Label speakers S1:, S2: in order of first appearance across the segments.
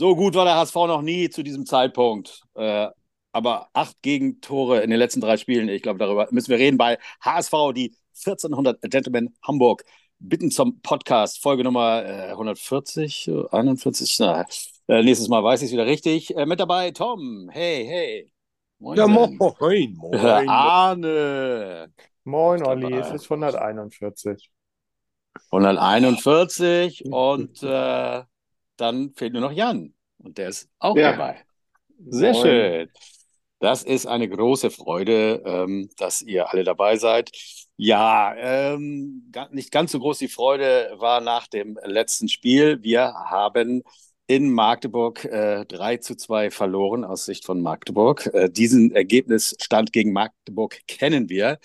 S1: So gut war der HSV noch nie zu diesem Zeitpunkt. Äh, aber acht Gegentore in den letzten drei Spielen. Ich glaube, darüber müssen wir reden bei HSV, die 1400 Gentlemen Hamburg. Bitten zum Podcast, Folge Nummer äh, 140, 41. Na, äh, nächstes Mal weiß ich es wieder richtig. Äh, mit dabei Tom. Hey, hey.
S2: Moin, ja, moin, moin. moin.
S1: Arne.
S2: Moin, Olli. Es ist 141.
S1: 141 und äh, dann fehlt nur noch Jan. Und der ist auch ja. dabei. Sehr Moin. schön. Das ist eine große Freude, ähm, dass ihr alle dabei seid. Ja, ähm, nicht ganz so groß die Freude war nach dem letzten Spiel. Wir haben in Magdeburg äh, 3 zu 2 verloren aus Sicht von Magdeburg. Äh, diesen Ergebnisstand gegen Magdeburg kennen wir.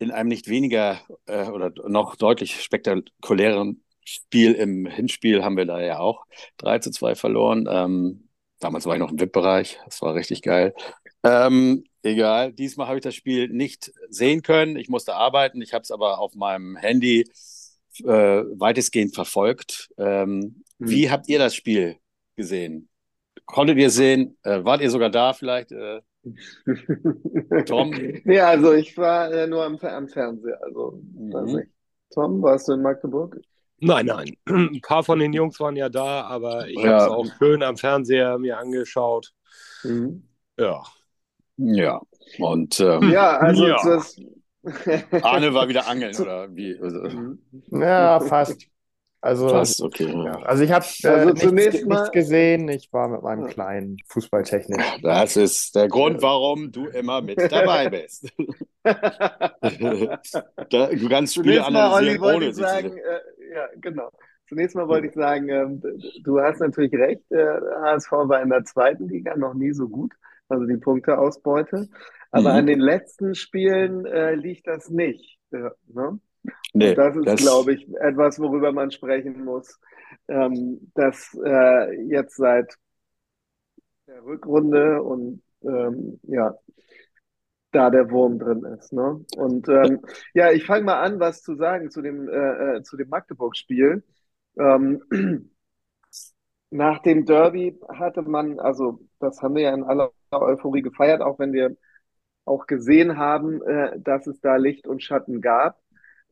S1: In einem nicht weniger äh, oder noch deutlich spektakuläreren Spiel im Hinspiel haben wir da ja auch 3 zu 2 verloren. Ähm, damals war ich noch im VIP-Bereich. Das war richtig geil. Ähm, egal, diesmal habe ich das Spiel nicht sehen können. Ich musste arbeiten. Ich habe es aber auf meinem Handy äh, weitestgehend verfolgt. Ähm, hm. Wie habt ihr das Spiel gesehen? Konntet ihr sehen? Äh, wart ihr sogar da vielleicht? Äh,
S3: Tom? nee, also ich war äh, nur am, am Fernseher. Also, mhm. Tom, warst du in Magdeburg?
S2: Nein, nein. Ein paar von den Jungs waren ja da, aber ich ja. habe es auch schön am Fernseher mir angeschaut. Mhm. Ja.
S1: Ja. Und ähm,
S3: ja, also ja. Das...
S1: Arne war wieder angeln, oder wie? Also,
S2: mhm. ja, fast. Also,
S1: fast, okay.
S2: Ja. Also ich habe äh, also nichts, nichts, gesehen. Ich war mit meinem kleinen Fußballtechnik.
S1: Das ist der Grund, warum du immer mit dabei bist. du kannst Spiele analysieren, ohne
S3: sie sagen, äh, ja, genau. Zunächst mal wollte ich sagen, ähm, du hast natürlich recht, der HSV war in der zweiten Liga noch nie so gut, also die Punkteausbeute. Aber mhm. an den letzten Spielen äh, liegt das nicht. Ja, ne? Nee, das ist, glaube ich, etwas, worüber man sprechen muss, ähm, dass äh, jetzt seit der Rückrunde und ähm, ja, da der Wurm drin ist. Ne? Und ähm, ja, ich fange mal an, was zu sagen zu dem, äh, äh zu dem Magdeburg-Spiel. Ähm, nach dem Derby hatte man, also das haben wir ja in aller Euphorie gefeiert, auch wenn wir auch gesehen haben, äh, dass es da Licht und Schatten gab.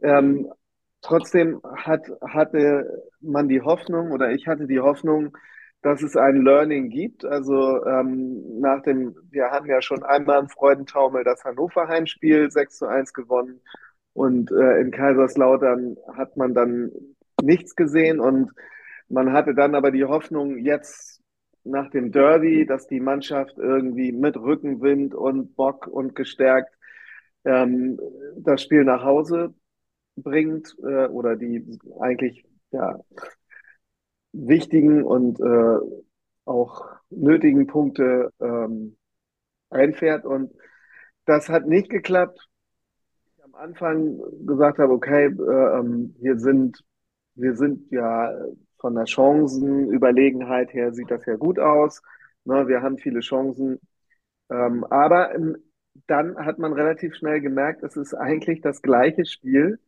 S3: Ähm, trotzdem hat, hatte man die Hoffnung oder ich hatte die Hoffnung, dass es ein Learning gibt. Also ähm, nach dem, wir haben ja schon einmal im Freudentaumel das Hannover Heimspiel 6 zu 1 gewonnen und äh, in Kaiserslautern hat man dann nichts gesehen und man hatte dann aber die Hoffnung jetzt nach dem Derby, dass die Mannschaft irgendwie mit Rückenwind und Bock und gestärkt ähm, das Spiel nach Hause bringt äh, oder die eigentlich ja wichtigen und äh, auch nötigen Punkte ähm, einfährt. Und das hat nicht geklappt. Ich am Anfang gesagt habe, okay, äh, ähm, wir sind, wir sind ja von der Chancenüberlegenheit her sieht das ja gut aus. Ne, wir haben viele Chancen. Ähm, aber dann hat man relativ schnell gemerkt, es ist eigentlich das gleiche Spiel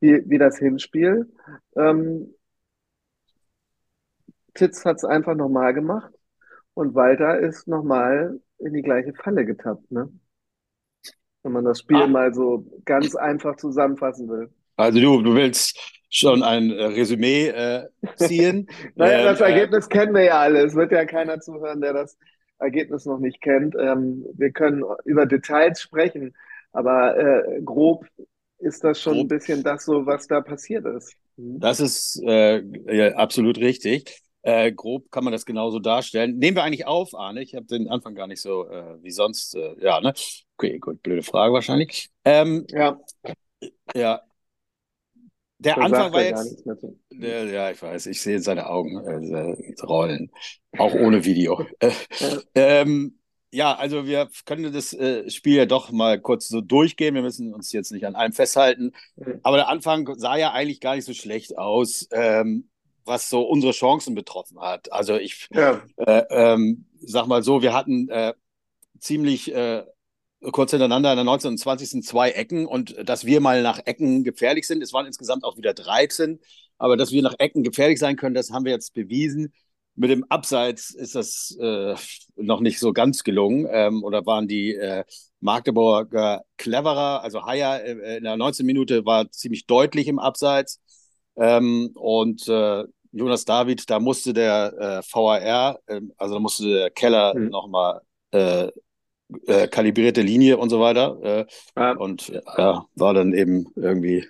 S3: wie, wie das Hinspiel. Ähm, Titz hat es einfach nochmal gemacht und Walter ist nochmal in die gleiche Falle getappt, ne? Wenn man das Spiel ah. mal so ganz einfach zusammenfassen will.
S1: Also du, du willst schon ein äh, Resümee äh, ziehen.
S3: naja, das äh, Ergebnis kennen wir ja alle. Es wird ja keiner zuhören, der das Ergebnis noch nicht kennt. Ähm, wir können über Details sprechen, aber äh, grob ist das schon ein bisschen das so, was da passiert ist.
S1: Mhm. Das ist äh, absolut richtig. Äh, grob kann man das genauso darstellen. Nehmen wir eigentlich auf, Arne? Ich habe den Anfang gar nicht so äh, wie sonst. Äh, ja, ne? Okay, gut, blöde Frage wahrscheinlich. Ähm, ja. Ja. Der da Anfang war jetzt. Der, ja, ich weiß, ich sehe seine Augen äh, rollen. Auch ohne Video. ähm, ja, also wir können das äh, Spiel ja doch mal kurz so durchgehen. Wir müssen uns jetzt nicht an allem festhalten. Mhm. Aber der Anfang sah ja eigentlich gar nicht so schlecht aus. Ähm, was so unsere Chancen betroffen hat. Also ich ja. äh, ähm, sag mal so, wir hatten äh, ziemlich äh, kurz hintereinander in der 19. und 20. zwei Ecken und dass wir mal nach Ecken gefährlich sind. Es waren insgesamt auch wieder 13, aber dass wir nach Ecken gefährlich sein können, das haben wir jetzt bewiesen. Mit dem Abseits ist das äh, noch nicht so ganz gelungen. Ähm, oder waren die äh, Magdeburger cleverer? Also Haier äh, in der 19. Minute war ziemlich deutlich im Abseits. Ähm, und äh, Jonas David, da musste der äh, VAR, äh, also da musste der Keller mhm. nochmal äh, kalibrierte Linie und so weiter. Ja. Und ja, war dann eben irgendwie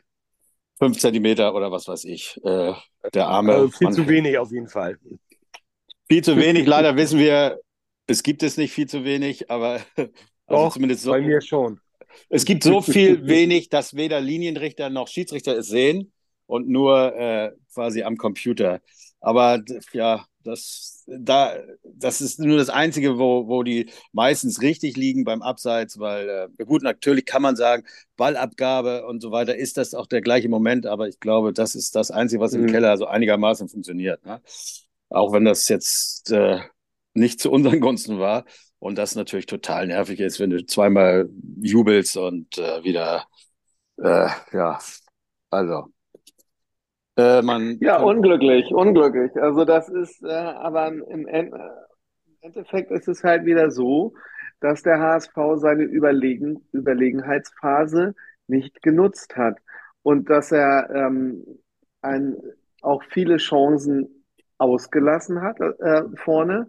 S1: fünf Zentimeter oder was weiß ich. Der arme. Also
S2: viel Mann. zu wenig auf jeden Fall.
S1: Viel zu wenig. Leider wissen wir, es gibt es nicht viel zu wenig, aber
S2: also Doch, zumindest so. Bei mir schon.
S1: Es gibt so viel wenig, dass weder Linienrichter noch Schiedsrichter es sehen und nur äh, quasi am Computer. Aber ja, das, da, das ist nur das Einzige, wo, wo die meistens richtig liegen beim Abseits, weil, äh, gut, natürlich kann man sagen, Ballabgabe und so weiter ist das auch der gleiche Moment, aber ich glaube, das ist das Einzige, was im mhm. Keller so einigermaßen funktioniert. Ne? Auch wenn das jetzt äh, nicht zu unseren Gunsten war und das natürlich total nervig ist, wenn du zweimal jubelst und äh, wieder, äh, ja, also
S3: äh, man ja, unglücklich, unglücklich. Also das ist, äh, aber im, im, Endeffekt ist es halt wieder so, dass der HSV seine Überlegen, Überlegenheitsphase nicht genutzt hat und dass er ähm, ein, auch viele Chancen ausgelassen hat äh, vorne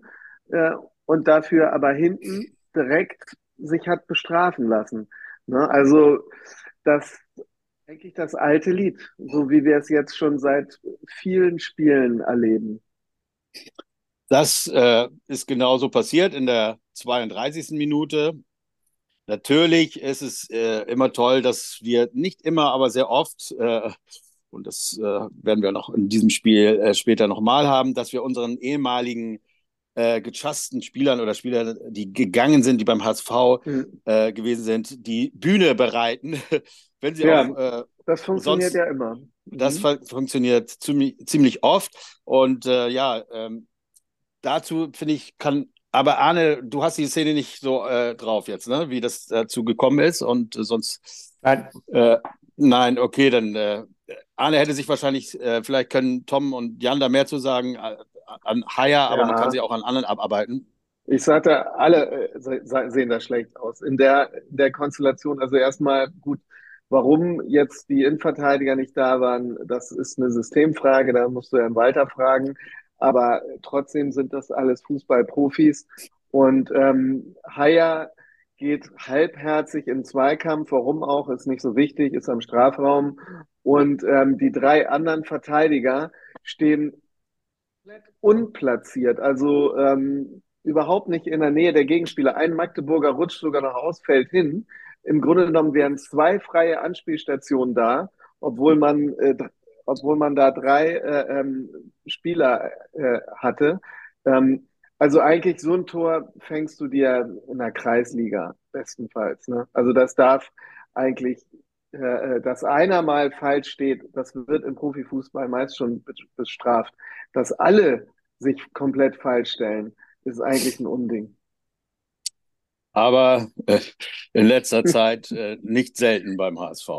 S3: äh, und dafür aber hinten direkt sich hat bestrafen lassen. Ne? Also das eigentlich das alte Lied, so wie wir es jetzt schon seit vielen Spielen erleben.
S1: Das äh, ist genauso passiert in der 32. Minute. Natürlich ist es äh, immer toll, dass wir nicht immer, aber sehr oft, äh, und das äh, werden wir noch in diesem Spiel äh, später nochmal haben, dass wir unseren ehemaligen äh, gechassten Spielern oder Spielern, die gegangen sind, die beim HSV mhm. äh, gewesen sind, die Bühne bereiten, wenn sie
S3: ja, auch. Äh, das funktioniert sonst, ja immer. Mhm.
S1: Das funktioniert ziemlich, ziemlich oft. Und äh, ja, ähm, dazu finde ich, kann. Aber Arne, du hast die Szene nicht so äh, drauf jetzt, ne? wie das dazu gekommen ist. Und sonst.
S2: Nein.
S1: Äh, nein, okay, dann. Arne hätte sich wahrscheinlich, vielleicht können Tom und Jan da mehr zu sagen an Haier, aber ja. man kann sie auch an anderen abarbeiten.
S3: Ich sagte, alle äh, sehen da schlecht aus. In der, der Konstellation, also erstmal gut, warum jetzt die Innenverteidiger nicht da waren, das ist eine Systemfrage, da musst du Herrn Walter fragen. Aber trotzdem sind das alles Fußballprofis. Und ähm, Haier geht halbherzig in Zweikampf, warum auch, ist nicht so wichtig, ist am Strafraum. Und ähm, die drei anderen Verteidiger stehen komplett unplatziert, also ähm, überhaupt nicht in der Nähe der Gegenspieler. Ein Magdeburger rutscht sogar noch ausfällt hin. Im Grunde genommen wären zwei freie Anspielstationen da, obwohl man, äh, obwohl man da drei äh, ähm, Spieler äh, hatte. Ähm, also eigentlich so ein Tor fängst du dir in der Kreisliga bestenfalls. Ne? Also das darf eigentlich dass einer mal falsch steht, das wird im Profifußball meist schon bestraft. Dass alle sich komplett falsch stellen, ist eigentlich ein Unding.
S1: Aber äh, in letzter Zeit äh, nicht selten beim HSV.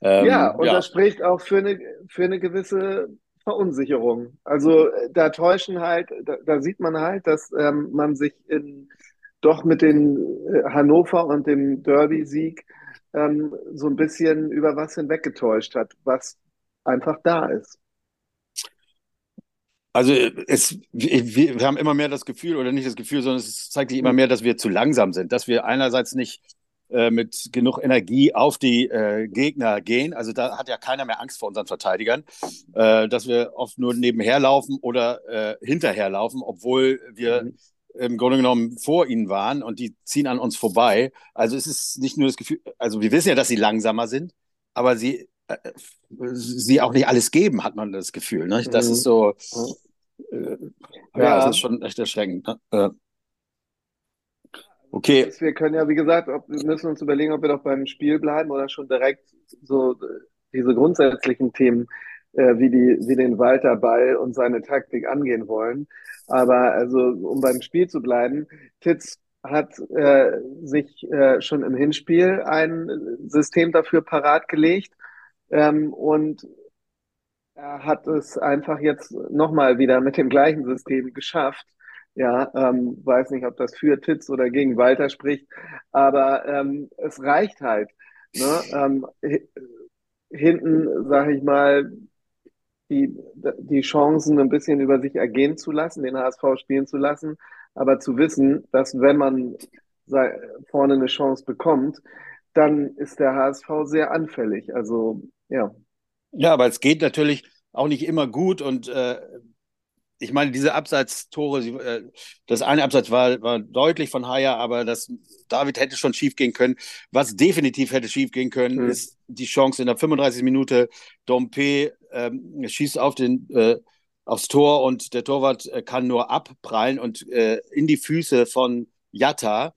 S3: Ähm, ja, und ja. das spricht auch für eine, für eine gewisse Verunsicherung. Also äh, da täuschen halt, da, da sieht man halt, dass ähm, man sich in, doch mit den äh, Hannover und dem Derby-Sieg ähm, so ein bisschen über was hinweggetäuscht hat, was einfach da ist.
S1: Also es, wir, wir haben immer mehr das Gefühl, oder nicht das Gefühl, sondern es zeigt sich immer mehr, dass wir zu langsam sind, dass wir einerseits nicht äh, mit genug Energie auf die äh, Gegner gehen. Also da hat ja keiner mehr Angst vor unseren Verteidigern, äh, dass wir oft nur nebenher laufen oder äh, hinterher laufen, obwohl wir mhm im Grunde genommen vor ihnen waren und die ziehen an uns vorbei. Also es ist nicht nur das Gefühl, also wir wissen ja, dass sie langsamer sind, aber sie, äh, sie auch nicht alles geben, hat man das Gefühl. Ne? Das mhm. ist so, äh, ja, ja, das ist schon echt erschreckend. Ne? Äh, okay.
S3: Wir können ja, wie gesagt, ob, wir müssen uns überlegen, ob wir doch beim Spiel bleiben oder schon direkt so diese grundsätzlichen Themen äh, wie, die, wie den Walter Ball und seine Taktik angehen wollen. Aber also, um beim Spiel zu bleiben, Titz hat äh, sich äh, schon im Hinspiel ein System dafür parat gelegt ähm, und er hat es einfach jetzt nochmal wieder mit dem gleichen System geschafft. Ja, ähm, weiß nicht, ob das für Titz oder gegen Walter spricht, aber ähm, es reicht halt. Ne? Ähm, hinten, sag ich mal, die, die Chancen ein bisschen über sich ergehen zu lassen, den HSV spielen zu lassen, aber zu wissen, dass wenn man vorne eine Chance bekommt, dann ist der HSV sehr anfällig. Also ja.
S1: Ja, aber es geht natürlich auch nicht immer gut und äh, ich meine, diese Abseitstore, äh, das eine Abseits war, war deutlich von Haya, aber das David hätte schon schief gehen können. Was definitiv hätte schief gehen können, mhm. ist die Chance in der 35. Minute. Dompe ähm, schießt auf den, äh, aufs Tor und der Torwart äh, kann nur abprallen und äh, in die Füße von Jatta.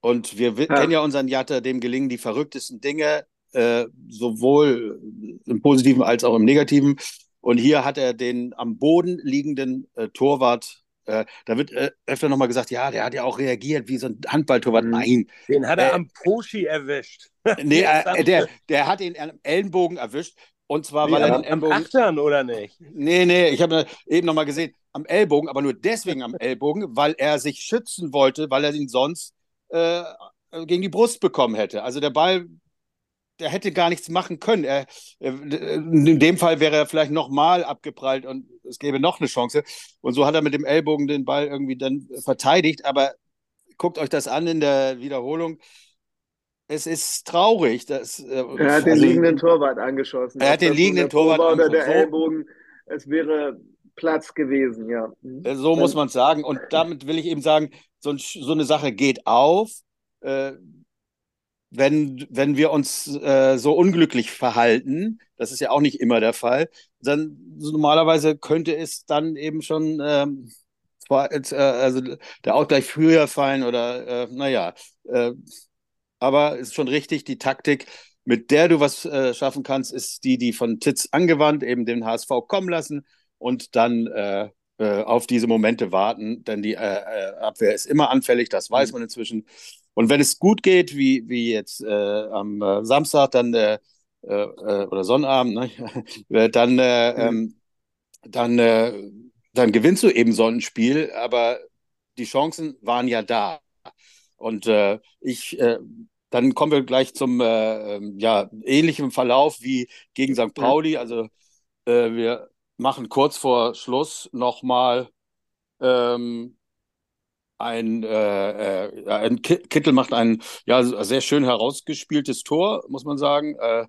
S1: Und wir ja. kennen ja unseren Jatta, dem gelingen die verrücktesten Dinge, äh, sowohl im Positiven als auch im Negativen. Und hier hat er den am Boden liegenden äh, Torwart äh, da wird äh, öfter nochmal gesagt, ja, der hat ja auch reagiert wie so ein Handballtorwart. Mhm. Nein.
S2: Den hat er äh, am Poschi erwischt.
S1: nee, äh, der, der hat ihn am Ellenbogen erwischt. Und zwar, nee, weil er den
S2: Ellenbogen. Am Achtern, oder nicht?
S1: Nee, nee, ich habe eben nochmal gesehen, am Ellbogen, aber nur deswegen am Ellbogen, weil er sich schützen wollte, weil er ihn sonst äh, gegen die Brust bekommen hätte. Also der Ball der hätte gar nichts machen können. Er, in dem Fall wäre er vielleicht nochmal abgeprallt und es gäbe noch eine Chance. Und so hat er mit dem Ellbogen den Ball irgendwie dann verteidigt. Aber guckt euch das an in der Wiederholung. Es ist traurig. Dass,
S3: äh, er hat den also, liegenden Torwart angeschossen.
S1: Er hat den liegenden Torwart
S3: angeschossen. Oder der Ellbogen, es wäre Platz gewesen, ja.
S1: Mhm. Äh, so muss man sagen. Und damit will ich eben sagen, so, so eine Sache geht auf. Äh, wenn, wenn wir uns äh, so unglücklich verhalten, das ist ja auch nicht immer der Fall, dann so normalerweise könnte es dann eben schon ähm, äh, also der Ausgleich früher fallen oder äh, naja, äh, aber ist schon richtig, die Taktik, mit der du was äh, schaffen kannst, ist die, die von Titz angewandt, eben den HSV kommen lassen und dann äh, äh, auf diese Momente warten, denn die äh, äh Abwehr ist immer anfällig, das weiß mhm. man inzwischen. Und wenn es gut geht, wie, wie jetzt äh, am Samstag, dann oder Sonnabend, ne? dann, mhm. ähm, dann, dann gewinnst du eben so ein Spiel, aber die Chancen waren ja da. Und ich dann kommen wir gleich zum äh, ja, ähnlichen Verlauf wie gegen St. Pauli. Also äh, wir machen kurz vor Schluss nochmal ähm, ein, äh, äh, ein Kittel macht ein ja, sehr schön herausgespieltes Tor, muss man sagen. Äh,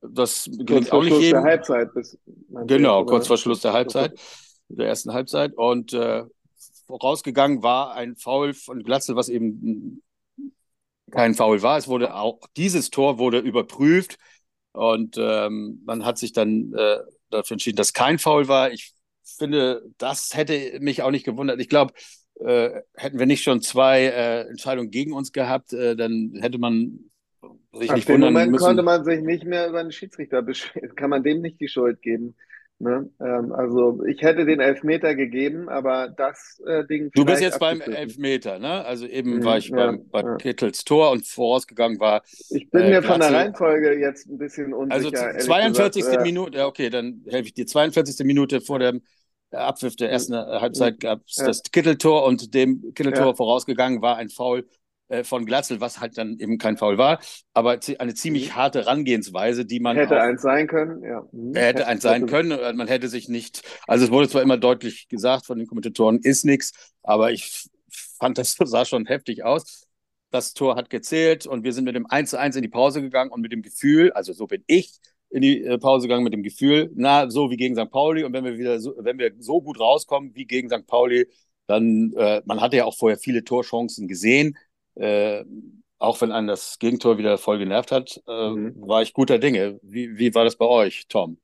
S1: das gelingt auch nicht Schluss jedem.
S3: Der Halbzeit bis,
S1: genau, kurz vor Schluss der Halbzeit, der ersten Halbzeit. Und äh, vorausgegangen war ein Foul von Glatzel, was eben kein Foul war. Es wurde auch dieses Tor wurde überprüft und ähm, man hat sich dann äh, dafür entschieden, dass kein Foul war. Ich finde, das hätte mich auch nicht gewundert. Ich glaube, äh, hätten wir nicht schon zwei äh, Entscheidungen gegen uns gehabt, äh, dann hätte man sich Ab nicht wundern Moment müssen.
S3: konnte man sich nicht mehr über den Schiedsrichter beschweren. Kann man dem nicht die Schuld geben? Ne? Ähm, also ich hätte den Elfmeter gegeben, aber das äh, Ding.
S1: Du bist jetzt beim Elfmeter, ne? Also eben mhm, war ich ja, beim, bei ja. Kittels Tor und vorausgegangen war.
S3: Ich bin äh, mir von der Reihenfolge jetzt ein bisschen unsicher.
S1: Also 42. Gesagt, Minute, ja, okay, dann helfe ich dir. 42. Minute vor dem Abpfiff der ersten Halbzeit gab es das Kitteltor und dem Kitteltor vorausgegangen war ein Foul äh, von Glatzel, was halt dann eben kein Foul war, aber eine ziemlich mhm. harte Herangehensweise, die man.
S3: Hätte auch, eins sein können, ja.
S1: Mhm. Hätte, hätte eins sein können. Man hätte sich nicht, also es wurde zwar immer deutlich gesagt von den Kommentatoren, ist nichts, aber ich fand, das sah schon heftig aus. Das Tor hat gezählt und wir sind mit dem 1 zu 1 in die Pause gegangen und mit dem Gefühl, also so bin ich in die äh, Pause gegangen mit dem Gefühl, na, so wie gegen St. Pauli und wenn wir wieder so, wenn wir so gut rauskommen wie gegen St. Pauli, dann, äh, man hatte ja auch vorher viele Torchancen gesehen, äh, auch wenn einen das Gegentor wieder voll genervt hat, äh, mhm. war ich guter Dinge. Wie, wie war das bei euch, Tom?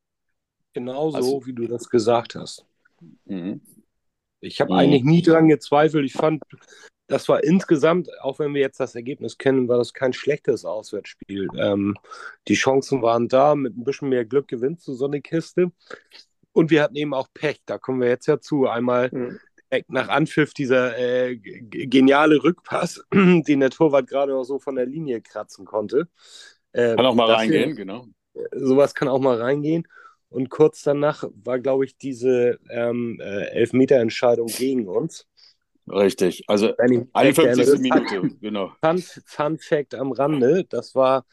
S2: Genauso, also, wie du das gesagt hast. Mhm. Ich habe mhm. eigentlich nie dran gezweifelt. Ich fand, das war insgesamt, auch wenn wir jetzt das Ergebnis kennen, war das kein schlechtes Auswärtsspiel. Ähm, die Chancen waren da, mit ein bisschen mehr Glück gewinnt du so eine Kiste. Und wir hatten eben auch Pech, da kommen wir jetzt ja zu. Einmal mhm nach Anpfiff dieser äh, geniale Rückpass, den der Torwart gerade noch so von der Linie kratzen konnte.
S1: Äh, kann auch mal reingehen, genau.
S2: Sowas kann auch mal reingehen. Und kurz danach war, glaube ich, diese ähm, äh, Elfmeterentscheidung gegen uns.
S1: Richtig, also 51. Minute, genau.
S2: Fun, Fun Fact am Rande, das war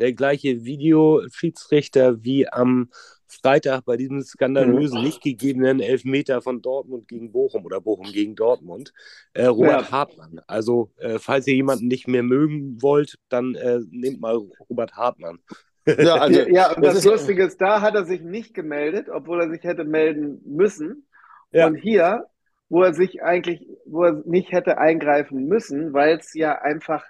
S2: der gleiche Videoschiedsrichter wie am Freitag bei diesem skandalösen, mhm. nicht gegebenen Elfmeter von Dortmund gegen Bochum oder Bochum gegen Dortmund, äh, Robert ja. Hartmann. Also, äh, falls ihr jemanden nicht mehr mögen wollt, dann äh, nehmt mal Robert Hartmann.
S3: Ja, also, ja und das, das Lustige ist, da hat er sich nicht gemeldet, obwohl er sich hätte melden müssen. Ja. Und hier, wo er sich eigentlich, wo er nicht hätte eingreifen müssen, weil es ja einfach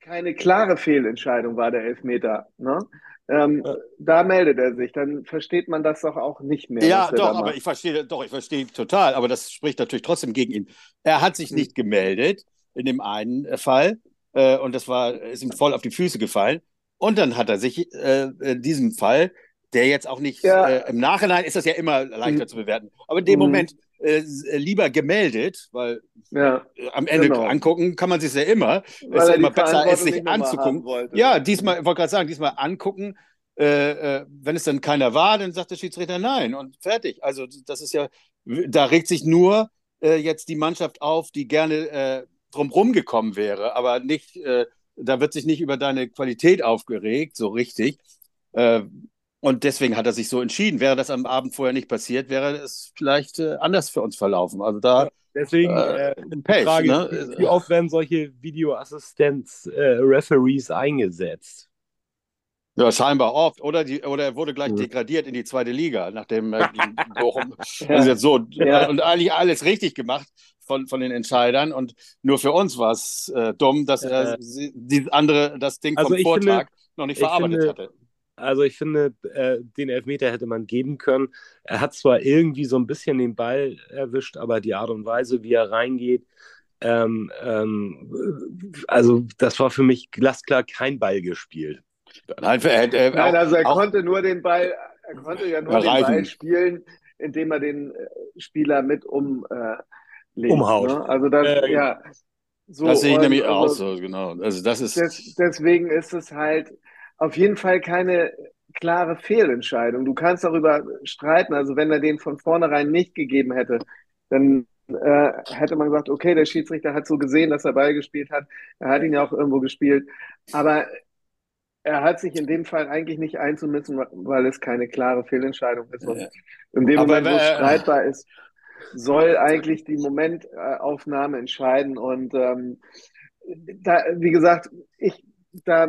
S3: keine klare Fehlentscheidung war, der Elfmeter. Ne? Ähm, ja. Da meldet er sich, dann versteht man das doch auch nicht mehr.
S1: Ja, doch, aber ich verstehe, doch, ich verstehe total, aber das spricht natürlich trotzdem gegen ihn. Er hat sich hm. nicht gemeldet in dem einen Fall äh, und das war, ist ihm voll auf die Füße gefallen. Und dann hat er sich äh, in diesem Fall, der jetzt auch nicht ja. äh, im Nachhinein ist das ja immer leichter mhm. zu bewerten, aber in dem mhm. Moment äh, lieber gemeldet, weil ja, äh, am Ende genau. angucken kann man sich ja immer. Es ist immer besser, es sich anzugucken. Wollte, ja, diesmal, ich wollte gerade sagen, diesmal angucken. Äh, äh, wenn es dann keiner war, dann sagt der Schiedsrichter nein und fertig. Also das ist ja, da regt sich nur äh, jetzt die Mannschaft auf, die gerne äh, drumherum gekommen wäre, aber nicht, da wird sich nicht über deine Qualität aufgeregt, so richtig. Und deswegen hat er sich so entschieden. Wäre das am Abend vorher nicht passiert, wäre es vielleicht äh, anders für uns verlaufen. Also da. Ja,
S2: deswegen äh, äh, Pech, Frage, ne? wie oft werden solche Videoassistenz-Referees äh, eingesetzt?
S1: Ja, scheinbar oft. Oder, die, oder er wurde gleich mhm. degradiert in die zweite Liga, nachdem gegen Bochum. Also jetzt so. Ja. Und eigentlich alles richtig gemacht von, von den Entscheidern. Und nur für uns war es äh, dumm, dass er die andere, das Ding also vom Vortag finde, noch nicht verarbeitet finde, hatte
S2: also ich finde, äh, den Elfmeter hätte man geben können. Er hat zwar irgendwie so ein bisschen den Ball erwischt, aber die Art und Weise, wie er reingeht, ähm, ähm, also das war für mich glasklar kein Ball gespielt.
S3: Nein, er, er, Nein also er konnte nur den Ball, er konnte ja nur erreichen. den Ball spielen, indem er den äh, Spieler mit um äh,
S2: legt, umhaut.
S3: Ne? Also das, äh, ja.
S1: So, das sehe ich nämlich also, auch so, genau. Also das ist.
S3: Des, deswegen ist es halt, auf jeden Fall keine klare Fehlentscheidung. Du kannst darüber streiten. Also wenn er den von vornherein nicht gegeben hätte, dann äh, hätte man gesagt, okay, der Schiedsrichter hat so gesehen, dass er Ball gespielt hat. Er hat ihn ja auch irgendwo gespielt. Aber er hat sich in dem Fall eigentlich nicht einzumischen, weil es keine klare Fehlentscheidung ist. Und in dem Aber Moment, wo es streitbar ist, soll eigentlich die Momentaufnahme entscheiden. Und ähm, da, wie gesagt, ich da,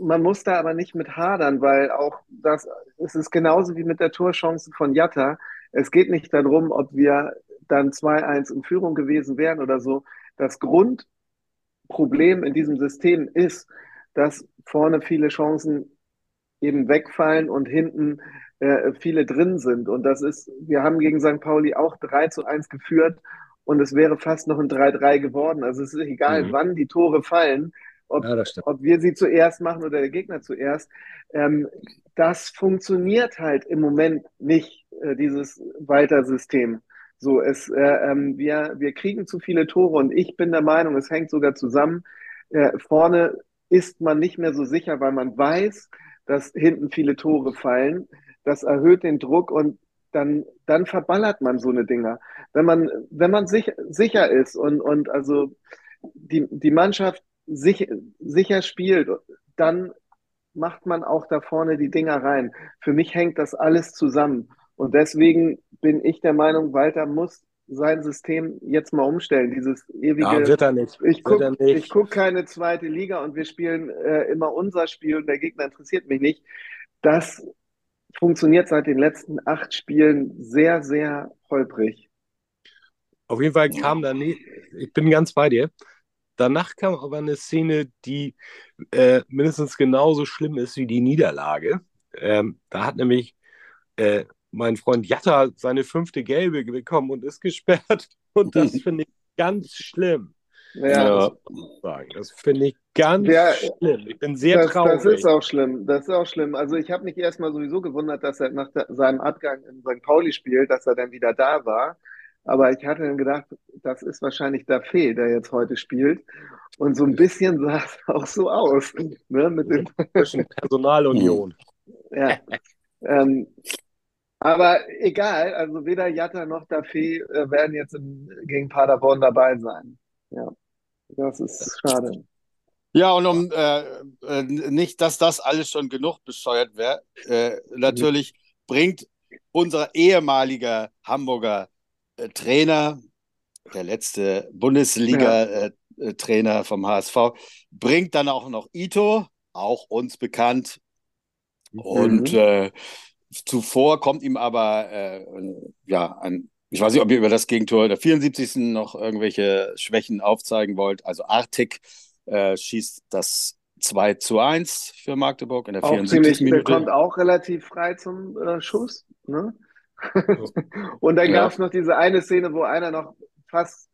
S3: man muss da aber nicht mit hadern, weil auch das, es ist genauso wie mit der Torchance von Jatta. Es geht nicht darum, ob wir dann 2-1 in Führung gewesen wären oder so. Das Grundproblem in diesem System ist, dass vorne viele Chancen eben wegfallen und hinten äh, viele drin sind. Und das ist, wir haben gegen St. Pauli auch 3 zu 1 geführt und es wäre fast noch ein 3-3 geworden. Also es ist egal, mhm. wann die Tore fallen ob, ja, ob wir sie zuerst machen oder der Gegner zuerst. Ähm, das funktioniert halt im Moment nicht, äh, dieses Weiter-System. So, es, äh, ähm, wir, wir kriegen zu viele Tore und ich bin der Meinung, es hängt sogar zusammen. Äh, vorne ist man nicht mehr so sicher, weil man weiß, dass hinten viele Tore fallen. Das erhöht den Druck und dann, dann verballert man so eine Dinger. Wenn man, wenn man sich, sicher ist und, und also die, die Mannschaft sich, sicher spielt, dann macht man auch da vorne die Dinger rein. Für mich hängt das alles zusammen. Und deswegen bin ich der Meinung, Walter muss sein System jetzt mal umstellen. Dieses ewige. Ja,
S2: wird er nicht.
S3: Ich gucke guck keine zweite Liga und wir spielen äh, immer unser Spiel und der Gegner interessiert mich nicht. Das funktioniert seit den letzten acht Spielen sehr, sehr holprig.
S2: Auf jeden Fall kam da nicht, ich bin ganz bei dir. Danach kam aber eine Szene, die äh, mindestens genauso schlimm ist wie die Niederlage. Ähm, da hat nämlich äh, mein Freund Jatta seine fünfte Gelbe bekommen und ist gesperrt. Und das finde ich ganz schlimm. Ja, das, das finde ich ganz ja, schlimm. Ich bin sehr
S3: das,
S2: traurig.
S3: Das ist auch schlimm. Das ist auch schlimm. Also ich habe mich erstmal sowieso gewundert, dass er nach seinem Abgang in St. Pauli spielt, dass er dann wieder da war. Aber ich hatte dann gedacht, das ist wahrscheinlich der Fee, der jetzt heute spielt. Und so ein bisschen sah es auch so aus. Ne, mit dem
S2: Personalunion.
S3: ja. Ähm, Aber egal, also weder Jatta noch Daffy äh, werden jetzt im, gegen Paderborn dabei sein. Ja, das ist schade.
S1: Ja, und um äh, äh, nicht, dass das alles schon genug bescheuert wäre, äh, natürlich bringt unser ehemaliger Hamburger Trainer, der letzte Bundesliga-Trainer ja. Äh, vom HSV, bringt dann auch noch Ito, auch uns bekannt. Mhm. Und äh, zuvor kommt ihm aber ja ein ich weiß nicht, ob ihr über das Gegentor der 74. noch irgendwelche Schwächen aufzeigen wollt. Also Artig äh, schießt das 2 zu 1 für Magdeburg in der auch 74. Minute.
S3: Der kommt auch relativ frei zum äh, Schuss. Ne? und dann ja. gab es noch diese eine Szene, wo einer noch fast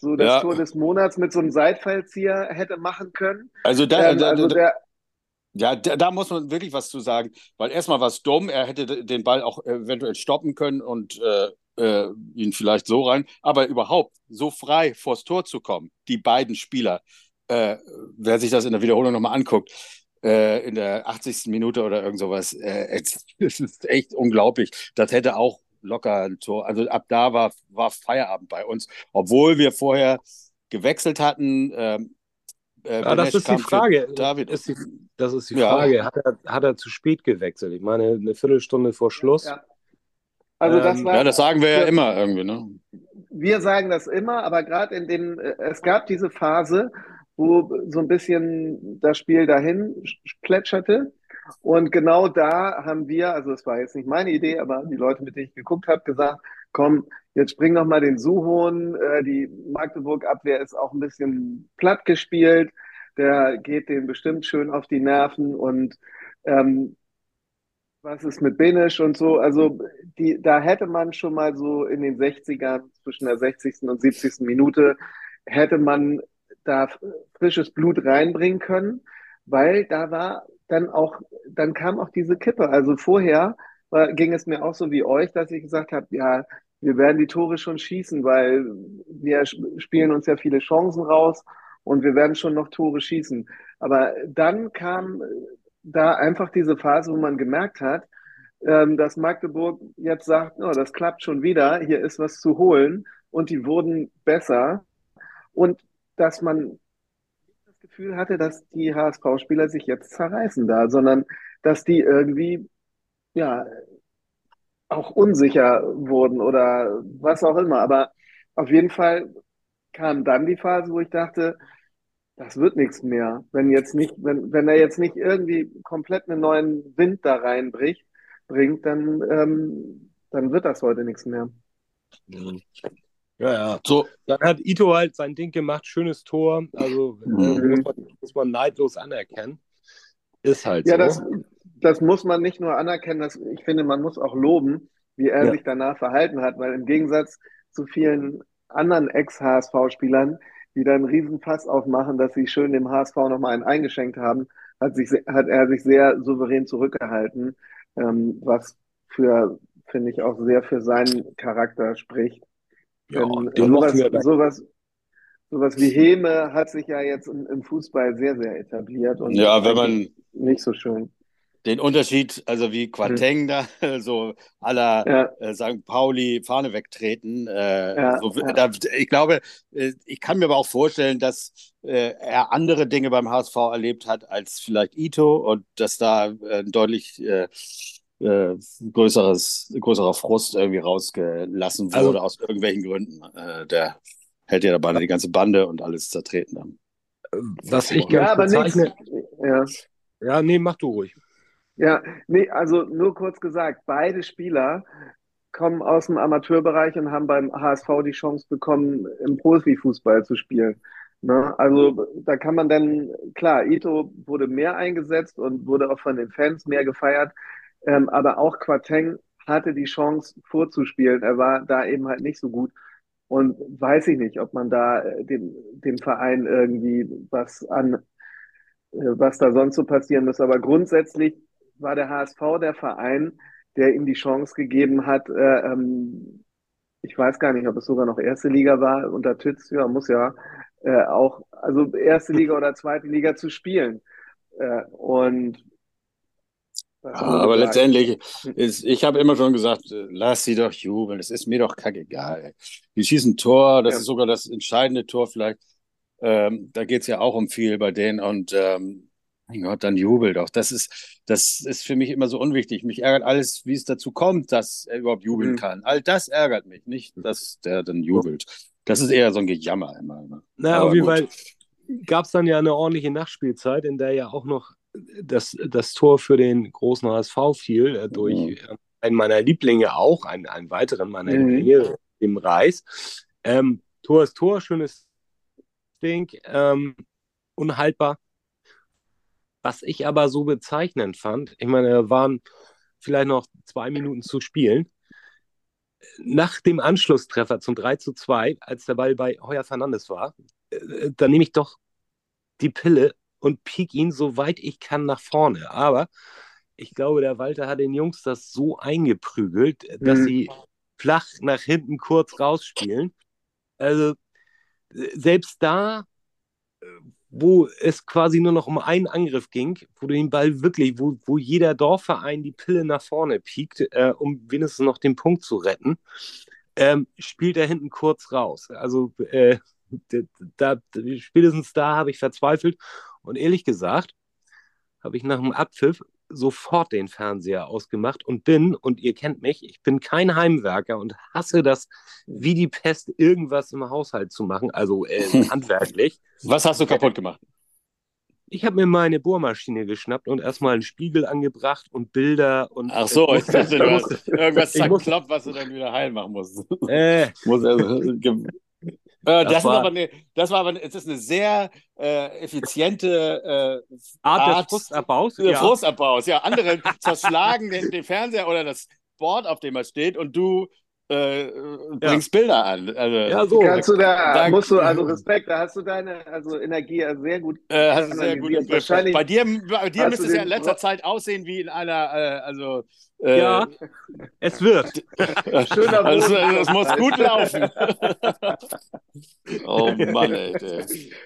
S3: so das ja. Tor des Monats mit so einem Seitfallzieher hätte machen können.
S1: Also, da, ähm, also da, der, ja, da, da, muss man wirklich was zu sagen, weil erstmal war es dumm, er hätte den Ball auch eventuell stoppen können und äh, äh, ihn vielleicht so rein, aber überhaupt so frei vors Tor zu kommen, die beiden Spieler, äh, wer sich das in der Wiederholung nochmal anguckt, äh, in der 80. Minute oder irgend sowas, äh, es ist echt unglaublich. Das hätte auch locker ein Tor. Also ab da war, war Feierabend bei uns, obwohl wir vorher gewechselt hatten. Ähm,
S2: äh, ja, das ist die Frage. David. Ist die, das ist die Frage. Ja. Hat, er, hat er zu spät gewechselt? Ich meine, eine Viertelstunde vor Schluss. Ja.
S1: Also das ähm, war, ja, das sagen wir ja immer irgendwie, ne?
S3: Wir sagen das immer, aber gerade in den, äh, es gab diese Phase, wo so ein bisschen das Spiel dahin plätscherte. Und genau da haben wir, also es war jetzt nicht meine Idee, aber die Leute, mit denen ich geguckt habe, gesagt, komm, jetzt bring noch mal den Suhon. Äh, die Magdeburg-Abwehr ist auch ein bisschen platt gespielt. Der geht den bestimmt schön auf die Nerven und ähm, was ist mit Benisch und so. Also die, da hätte man schon mal so in den 60ern, zwischen der 60. und 70. Minute, hätte man da frisches Blut reinbringen können, weil da war dann auch, dann kam auch diese Kippe. Also vorher war, ging es mir auch so wie euch, dass ich gesagt habe, ja, wir werden die Tore schon schießen, weil wir spielen uns ja viele Chancen raus und wir werden schon noch Tore schießen. Aber dann kam da einfach diese Phase, wo man gemerkt hat, ähm, dass Magdeburg jetzt sagt, oh, das klappt schon wieder, hier ist was zu holen und die wurden besser und dass man das Gefühl hatte, dass die HSV-Spieler sich jetzt zerreißen da, sondern dass die irgendwie ja auch unsicher wurden oder was auch immer. Aber auf jeden Fall kam dann die Phase, wo ich dachte, das wird nichts mehr. Wenn jetzt nicht, wenn, wenn er jetzt nicht irgendwie komplett einen neuen Wind da reinbricht, bringt, dann, ähm, dann wird das heute nichts mehr.
S2: Ja, ja. So. Dann hat Ito halt sein Ding gemacht, schönes Tor. Also äh, mhm. muss, man, muss, man, neidlos anerkennen. Ist halt
S3: ja, so. Ja, das, das muss man nicht nur anerkennen, das, ich finde, man muss auch loben, wie er ja. sich danach verhalten hat, weil im Gegensatz zu vielen anderen Ex-HSV-Spielern, die dann einen Riesenfass aufmachen, dass sie schön dem HSV nochmal einen eingeschenkt haben, hat, sich, hat er sich sehr souverän zurückgehalten, ähm, was für, finde ich, auch sehr für seinen Charakter spricht. Ja, Denn sowas, sowas, sowas wie Häme hat sich ja jetzt im, im Fußball sehr, sehr etabliert.
S1: Und ja, wenn man
S3: nicht so schön
S1: den Unterschied, also wie Quateng mhm. da, so aller ja. äh, St. Pauli Fahne wegtreten. Äh, ja, so, ja. Da, ich glaube, äh, ich kann mir aber auch vorstellen, dass äh, er andere Dinge beim HSV erlebt hat als vielleicht Ito und dass da äh, ein deutlich äh, größeres, größerer Frust irgendwie rausgelassen also wurde also, aus irgendwelchen Gründen. der hält ja dabei die ganze Bande und alles zertreten dann.
S2: Was ich gerne ja, aber bezeichne... Ja. ja, nee, mach du ruhig.
S3: Ja, nee, also nur kurz gesagt, beide Spieler kommen aus dem Amateurbereich und haben beim HSV die Chance bekommen, im Profifußball zu spielen. Ne? Also da kann man dann, klar, Ito wurde mehr eingesetzt und wurde auch von den Fans mehr gefeiert, ähm, aber auch Quateng hatte die Chance vorzuspielen. Er war da eben halt nicht so gut. Und weiß ich nicht, ob man da äh, dem, dem Verein irgendwie was an, äh, was da sonst so passieren muss. Aber grundsätzlich war der HSV der Verein, der ihm die Chance gegeben hat, äh, ähm, ich weiß gar nicht, ob es sogar noch erste Liga war, unter Tütz, ja, muss ja äh, auch, also erste Liga oder zweite Liga zu spielen. Äh, und
S1: aber letztendlich ist, ich habe immer schon gesagt, äh, lass sie doch jubeln, es ist mir doch kackegal. Die schießen Tor, das ja. ist sogar das entscheidende Tor vielleicht. Ähm, da geht es ja auch um viel bei denen und ähm, mein Gott, dann jubel doch. Das ist, das ist für mich immer so unwichtig. Mich ärgert alles, wie es dazu kommt, dass er überhaupt jubeln mhm. kann. All das ärgert mich, nicht, dass der dann jubelt. Das ist eher so ein Gejammer immer.
S2: Ne? Na, auf jeden Fall gab es dann ja eine ordentliche Nachspielzeit, in der ja auch noch das, das Tor für den großen HSV fiel, äh, durch mhm. einen meiner Lieblinge auch, einen, einen weiteren meiner mhm. Lieblinge, dem Reis. Ähm, Tor ist Tor, schönes Ding, ähm, unhaltbar. Was ich aber so bezeichnend fand, ich meine, da waren vielleicht noch zwei Minuten zu spielen. Nach dem Anschlusstreffer zum 3 zu 2, als der Ball bei Heuer Fernandes war, äh, da nehme ich doch die Pille und piek ihn so weit ich kann nach vorne. Aber ich glaube, der Walter hat den Jungs das so eingeprügelt, dass mhm. sie flach nach hinten kurz rausspielen. Also selbst da, wo es quasi nur noch um einen Angriff ging, wo den Ball wirklich, wo, wo jeder Dorfverein die Pille nach vorne piekt, äh, um wenigstens noch den Punkt zu retten, ähm, spielt er hinten kurz raus. Also äh, da, spätestens da habe ich verzweifelt und ehrlich gesagt, habe ich nach dem Abpfiff sofort den Fernseher ausgemacht und bin, und ihr kennt mich, ich bin kein Heimwerker und hasse das wie die Pest, irgendwas im Haushalt zu machen, also äh, handwerklich.
S1: Was hast du kaputt gemacht?
S2: Ich habe mir meine Bohrmaschine geschnappt und erstmal einen Spiegel angebracht und Bilder und.
S1: Ach so, ich dachte, du hast irgendwas zerkloppt, was du dann wieder heil machen musst. Äh, muss also, äh, das, das, war, aber eine, das war aber es ist eine sehr äh, effiziente äh,
S2: Art, Art des Frustabbaus.
S1: Ja. Frustabbaus, ja. Andere zerschlagen den, den Fernseher oder das Board, auf dem er steht, und du äh, bringst ja. Bilder an.
S3: Also, ja, so. Kannst du da, da, musst du, also Respekt, da hast du deine also Energie sehr gut.
S1: Äh, hast du sehr gut Wahrscheinlich bei dir, bei dir müsste es ja in letzter Zeit aussehen wie in einer, äh, also
S2: äh, ja, es wird.
S1: Schöner also, Es muss gut laufen. oh Mann, ey.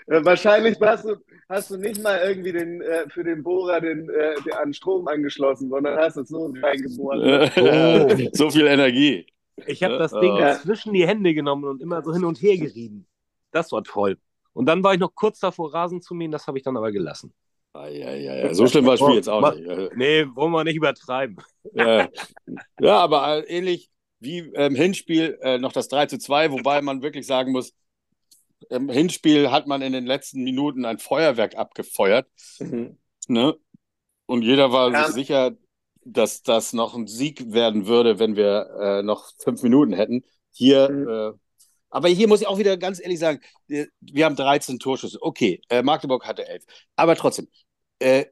S3: Wahrscheinlich hast du, hast du nicht mal irgendwie den, äh, für den Bohrer den, äh, den, an Strom angeschlossen, sondern hast es so reingebohrt.
S1: oh. so viel Energie.
S2: Ich habe das Ding ja. zwischen die Hände genommen und immer so hin und her gerieben. Das war toll. Und dann war ich noch kurz davor, Rasen zu mähen, das habe ich dann aber gelassen.
S1: Ah, ja, ja, ja. So schlimm war das Spiel jetzt auch nicht.
S2: Nee, wollen wir nicht übertreiben.
S1: Ja, ja aber äh, ähnlich wie im Hinspiel äh, noch das 3 zu 2, wobei man wirklich sagen muss, im Hinspiel hat man in den letzten Minuten ein Feuerwerk abgefeuert. Mhm. Ne? Und jeder war ja. sich sicher, dass das noch ein Sieg werden würde, wenn wir äh, noch fünf Minuten hätten. Hier, mhm. äh, aber hier muss ich auch wieder ganz ehrlich sagen, wir, wir haben 13 Torschüsse. Okay, äh, Magdeburg hatte 11. Aber trotzdem, äh,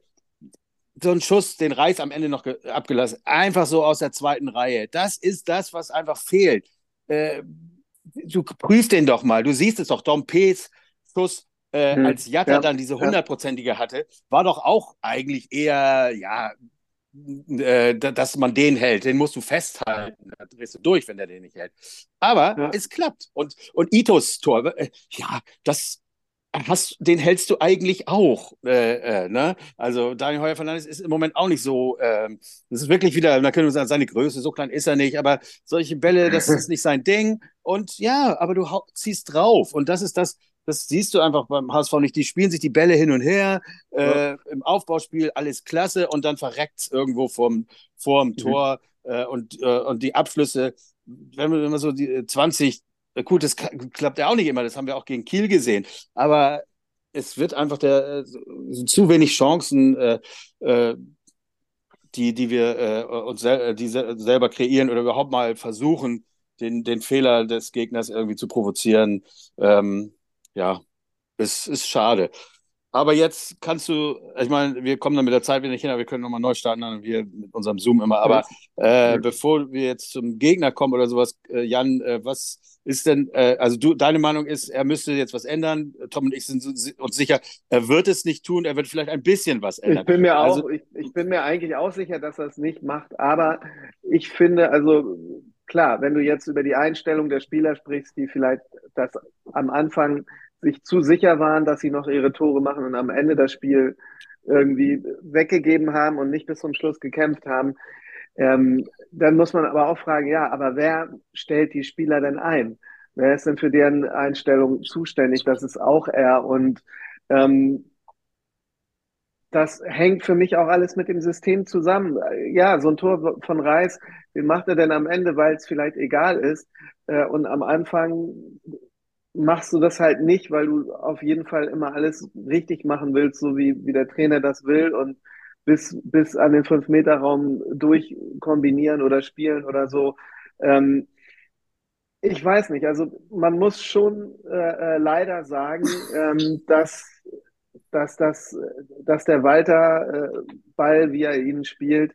S1: so ein Schuss, den Reis am Ende noch abgelassen, einfach so aus der zweiten Reihe. Das ist das, was einfach fehlt. Äh, du prüfst den doch mal. Du siehst es doch, Dompees Schuss, äh, hm, als Jatta ja, dann diese hundertprozentige hatte, war doch auch eigentlich eher, ja, äh, dass man den hält. Den musst du festhalten. Da drehst du durch, wenn der den nicht hält. Aber ja. es klappt. Und, und Itos Tor, äh, ja, das hast, den hältst du eigentlich auch. Äh, äh, ne? Also Daniel Heuer Fernandes ist im Moment auch nicht so. Ähm, das ist wirklich wieder, da können wir sagen, seine Größe, so klein ist er nicht, aber solche Bälle, das ist nicht sein Ding. Und ja, aber du ziehst drauf. Und das ist das, das siehst du einfach beim HSV nicht. Die spielen sich die Bälle hin und her. Äh, ja. Im Aufbauspiel alles klasse und dann verreckt es irgendwo vorm, vorm mhm. Tor. Äh, und, äh, und die Abschlüsse, wenn man, wenn man so die 20, äh, gut, das klappt ja auch nicht immer, das haben wir auch gegen Kiel gesehen. Aber es wird einfach der, äh, zu wenig Chancen, äh, die, die wir uns sel die selber kreieren oder überhaupt mal versuchen, den, den Fehler des Gegners irgendwie zu provozieren. Ähm, ja, es ist schade. Aber jetzt kannst du, ich meine, wir kommen dann mit der Zeit wieder nicht hin, aber wir können nochmal neu starten, dann wir mit unserem Zoom immer. Aber äh, ja. bevor wir jetzt zum Gegner kommen oder sowas, äh, Jan, äh, was ist denn, äh, also du, deine Meinung ist, er müsste jetzt was ändern. Tom und ich sind uns sicher, er wird es nicht tun, er wird vielleicht ein bisschen was ändern.
S3: Ich bin mir also, auch, ich, ich bin mir eigentlich auch sicher, dass er es nicht macht, aber ich finde, also klar, wenn du jetzt über die Einstellung der Spieler sprichst, die vielleicht das am Anfang sich zu sicher waren, dass sie noch ihre Tore machen und am Ende das Spiel irgendwie weggegeben haben und nicht bis zum Schluss gekämpft haben. Ähm, dann muss man aber auch fragen, ja, aber wer stellt die Spieler denn ein? Wer ist denn für deren Einstellung zuständig? Das ist auch er. Und ähm, das hängt für mich auch alles mit dem System zusammen. Ja, so ein Tor von Reis, den macht er denn am Ende, weil es vielleicht egal ist. Äh, und am Anfang machst du das halt nicht, weil du auf jeden Fall immer alles richtig machen willst, so wie, wie der Trainer das will und bis, bis an den Fünf-Meter-Raum durchkombinieren oder spielen oder so. Ähm, ich weiß nicht, also man muss schon äh, äh leider sagen, ähm, dass dass, das, dass der Walter äh, Ball, wie er ihn spielt,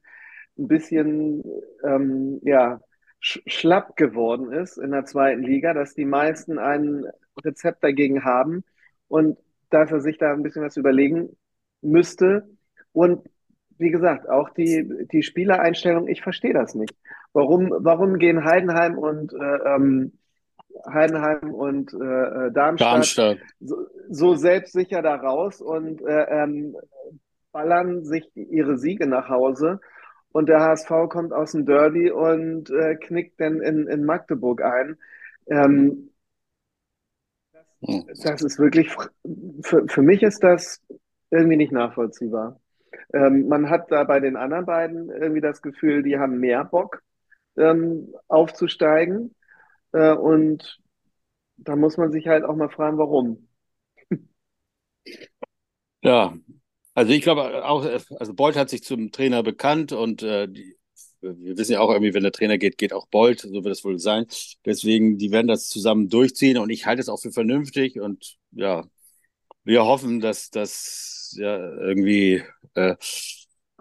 S3: ein bisschen ähm, ja, schlapp geworden ist in der zweiten Liga, dass die meisten ein Rezept dagegen haben und dass er sich da ein bisschen was überlegen müsste. Und wie gesagt, auch die, die Spielereinstellung, ich verstehe das nicht. Warum, warum gehen Heidenheim und äh, ähm, Heidenheim und äh, äh, Darmstadt, Darmstadt. So, so, selbstsicher da raus und äh, ähm, ballern sich ihre Siege nach Hause. Und der HSV kommt aus dem Derby und äh, knickt dann in, in Magdeburg ein. Ähm, das, das, ist wirklich, für, für mich ist das irgendwie nicht nachvollziehbar. Ähm, man hat da bei den anderen beiden irgendwie das Gefühl, die haben mehr Bock ähm, aufzusteigen. Äh, und da muss man sich halt auch mal fragen, warum.
S1: Ja, also ich glaube auch, also Bolt hat sich zum Trainer bekannt und äh, die, wir wissen ja auch irgendwie, wenn der Trainer geht, geht auch Bolt, so wird es wohl sein. Deswegen, die werden das zusammen durchziehen und ich halte es auch für vernünftig und ja, wir hoffen, dass das ja irgendwie äh,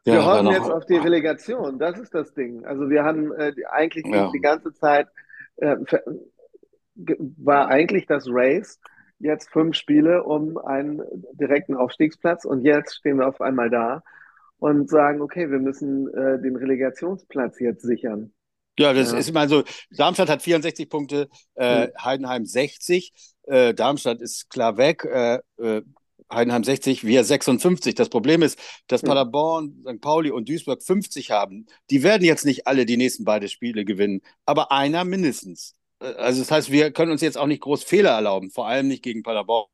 S3: wir ja, hoffen jetzt auf die Relegation, das ist das Ding. Also wir haben äh, eigentlich ja. die ganze Zeit äh, war eigentlich das Race jetzt fünf Spiele um einen direkten Aufstiegsplatz und jetzt stehen wir auf einmal da und sagen, okay, wir müssen äh, den Relegationsplatz jetzt sichern.
S1: Ja, das ja. ist immer so. Darmstadt hat 64 Punkte, äh, hm. Heidenheim 60. Äh, Darmstadt ist klar weg. Äh, äh Heidenheim 60, wir 56. Das Problem ist, dass hm. Paderborn, St. Pauli und Duisburg 50 haben. Die werden jetzt nicht alle die nächsten beiden Spiele gewinnen, aber einer mindestens also das heißt, wir können uns jetzt auch nicht groß Fehler erlauben, vor allem nicht gegen Paderborn.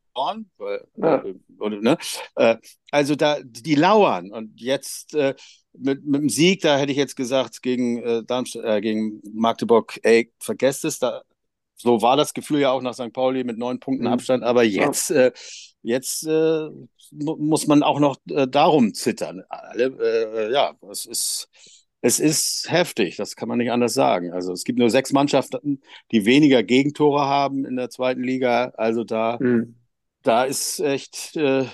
S1: Ja. äh, ne? äh, also da, die lauern und jetzt äh, mit, mit dem Sieg, da hätte ich jetzt gesagt, gegen, äh, Darmstadt, äh, gegen Magdeburg, ey, vergesst es, da, so war das Gefühl ja auch nach St. Pauli mit neun Punkten mhm. Abstand, aber jetzt, ja. jetzt muss man auch noch darum zittern. Alle, ja, es ist es ist heftig, das kann man nicht anders sagen. Also es gibt nur sechs Mannschaften, die weniger Gegentore haben in der zweiten Liga. Also da, mhm. da ist echt äh,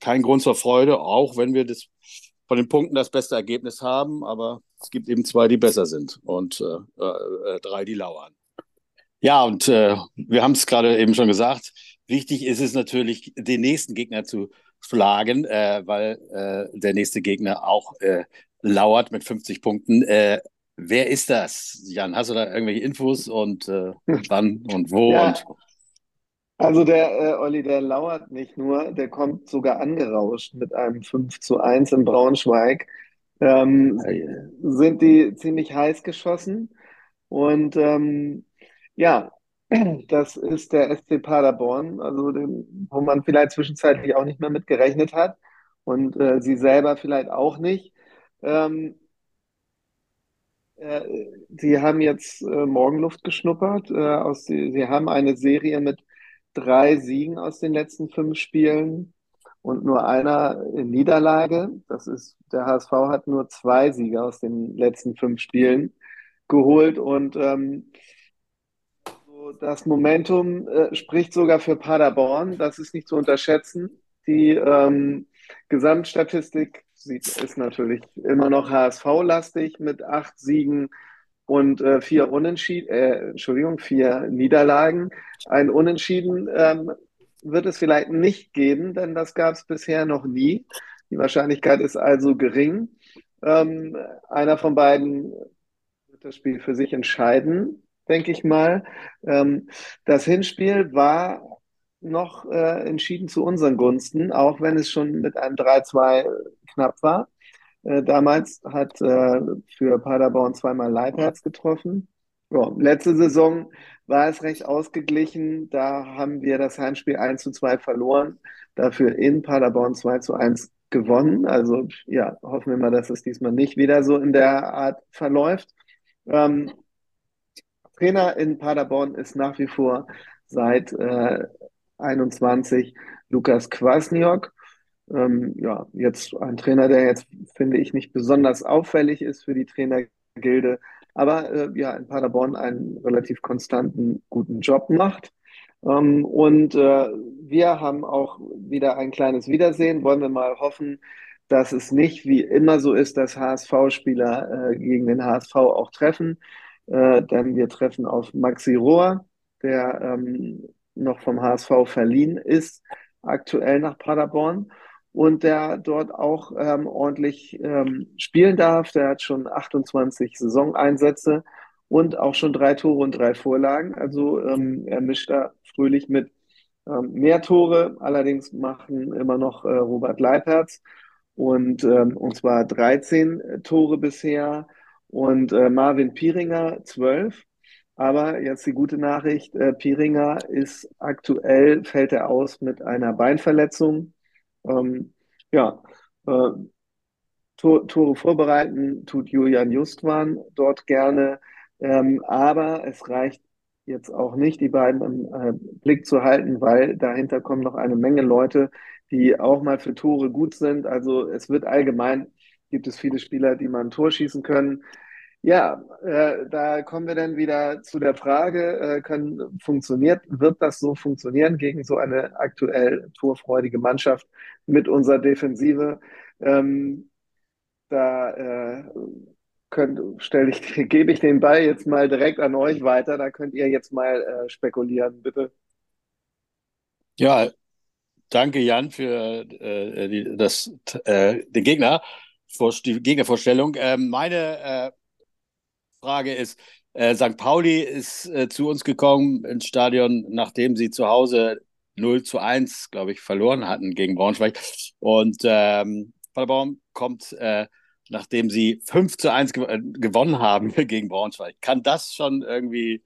S1: kein Grund zur Freude, auch wenn wir das von den Punkten das beste Ergebnis haben. Aber es gibt eben zwei, die besser sind und äh, äh, drei, die lauern. Ja, und äh, wir haben es gerade eben schon gesagt. Wichtig ist es natürlich, den nächsten Gegner zu schlagen, äh, weil äh, der nächste Gegner auch lauert mit 50 Punkten. Äh, wer ist das? Jan, hast du da irgendwelche Infos und äh, wann und wo? Ja. Und...
S3: Also der äh, Olli, der lauert nicht nur, der kommt sogar angerauscht mit einem 5 zu 1 in Braunschweig. Ähm, ja, Sind die ziemlich heiß geschossen. Und ähm, ja, das ist der SC Paderborn, also den, wo man vielleicht zwischenzeitlich auch nicht mehr mit gerechnet hat und äh, sie selber vielleicht auch nicht. Ähm, äh, Sie haben jetzt äh, Morgenluft geschnuppert. Äh, aus die, Sie haben eine Serie mit drei Siegen aus den letzten fünf Spielen und nur einer Niederlage. Das ist, der HSV hat nur zwei Siege aus den letzten fünf Spielen geholt und ähm, das Momentum äh, spricht sogar für Paderborn. Das ist nicht zu unterschätzen. Die ähm, Gesamtstatistik ist natürlich immer noch HSV-lastig mit acht Siegen und äh, vier Unentschieden, äh, Entschuldigung, vier Niederlagen. Ein Unentschieden ähm, wird es vielleicht nicht geben, denn das gab es bisher noch nie. Die Wahrscheinlichkeit ist also gering. Ähm, einer von beiden wird das Spiel für sich entscheiden, denke ich mal. Ähm, das Hinspiel war noch äh, entschieden zu unseren Gunsten, auch wenn es schon mit einem 3-2 knapp war. Äh, damals hat äh, für Paderborn zweimal Leibherz getroffen. So, letzte Saison war es recht ausgeglichen. Da haben wir das Heimspiel 1 zu 2 verloren, dafür in Paderborn 2 zu 1 gewonnen. Also ja, hoffen wir mal, dass es diesmal nicht wieder so in der Art verläuft. Ähm, Trainer in Paderborn ist nach wie vor seit äh, 21 Lukas Kwasniok. Ähm, ja, jetzt ein Trainer, der jetzt, finde ich, nicht besonders auffällig ist für die Trainergilde, aber äh, ja, in Paderborn einen relativ konstanten, guten Job macht. Ähm, und äh, wir haben auch wieder ein kleines Wiedersehen. Wollen wir mal hoffen, dass es nicht wie immer so ist, dass HSV-Spieler äh, gegen den HSV auch treffen. Äh, denn wir treffen auf Maxi Rohr, der ähm, noch vom HSV verliehen ist, aktuell nach Paderborn und der dort auch ähm, ordentlich ähm, spielen darf. Der hat schon 28 Saisoneinsätze und auch schon drei Tore und drei Vorlagen. Also ähm, er mischt da fröhlich mit ähm, mehr Tore. Allerdings machen immer noch äh, Robert Leipherz und, ähm, und zwar 13 Tore bisher und äh, Marvin Pieringer 12. Aber jetzt die gute Nachricht, äh, Pieringer ist aktuell, fällt er aus mit einer Beinverletzung. Ähm, ja, äh, Tor, Tore vorbereiten tut Julian Justwan dort gerne, ähm, aber es reicht jetzt auch nicht, die beiden im äh, Blick zu halten, weil dahinter kommen noch eine Menge Leute, die auch mal für Tore gut sind. Also es wird allgemein, gibt es viele Spieler, die mal ein Tor schießen können. Ja, äh, da kommen wir dann wieder zu der Frage, äh, können, funktioniert, wird das so funktionieren gegen so eine aktuell torfreudige Mannschaft mit unserer Defensive? Ähm, da äh, gebe ich den Ball jetzt mal direkt an euch weiter. Da könnt ihr jetzt mal äh, spekulieren, bitte.
S1: Ja, danke Jan für äh, die, das, äh, den Gegner, die Gegnervorstellung. Ähm, meine äh, Frage ist, äh, St. Pauli ist äh, zu uns gekommen ins Stadion, nachdem sie zu Hause 0 zu 1, glaube ich, verloren hatten gegen Braunschweig. Und ähm, Paderborn kommt, äh, nachdem sie 5 zu 1 gew äh, gewonnen haben gegen Braunschweig. Kann das schon irgendwie